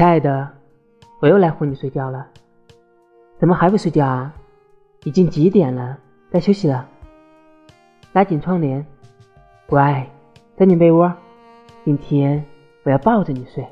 亲爱的我又来哄你睡觉了。怎么还不睡觉啊？已经几点了？该休息了。拉紧窗帘。乖钻进被窝。今天我要抱着你睡。